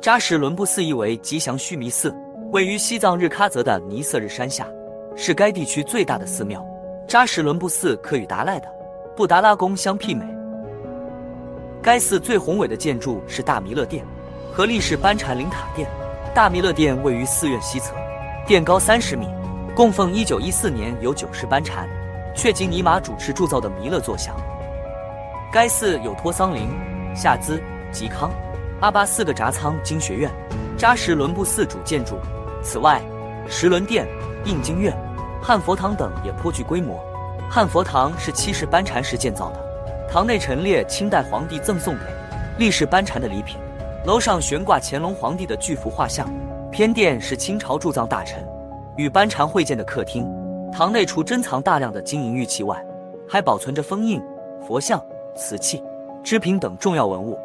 扎什伦布寺意为吉祥须弥寺，位于西藏日喀则的尼色日山下，是该地区最大的寺庙。扎什伦布寺可与达赖的布达拉宫相媲美。该寺最宏伟的建筑是大弥勒殿和力士班禅灵塔殿。大弥勒殿位于寺院西侧，殿高三十米，供奉一九一四年由九世班禅却吉尼玛主持铸造的弥勒坐像。该寺有托桑林、夏兹、吉康、阿巴四个札仓经学院，扎什伦布寺主建筑。此外，石轮殿、印经院、汉佛堂等也颇具规模。汉佛堂是七世班禅时建造的，堂内陈列清代皇帝赠送给历世班禅的礼品。楼上悬挂乾隆皇帝的巨幅画像，偏殿是清朝驻藏大臣与班禅会见的客厅。堂内除珍藏大量的金银玉器外，还保存着封印、佛像、瓷器、织品等重要文物。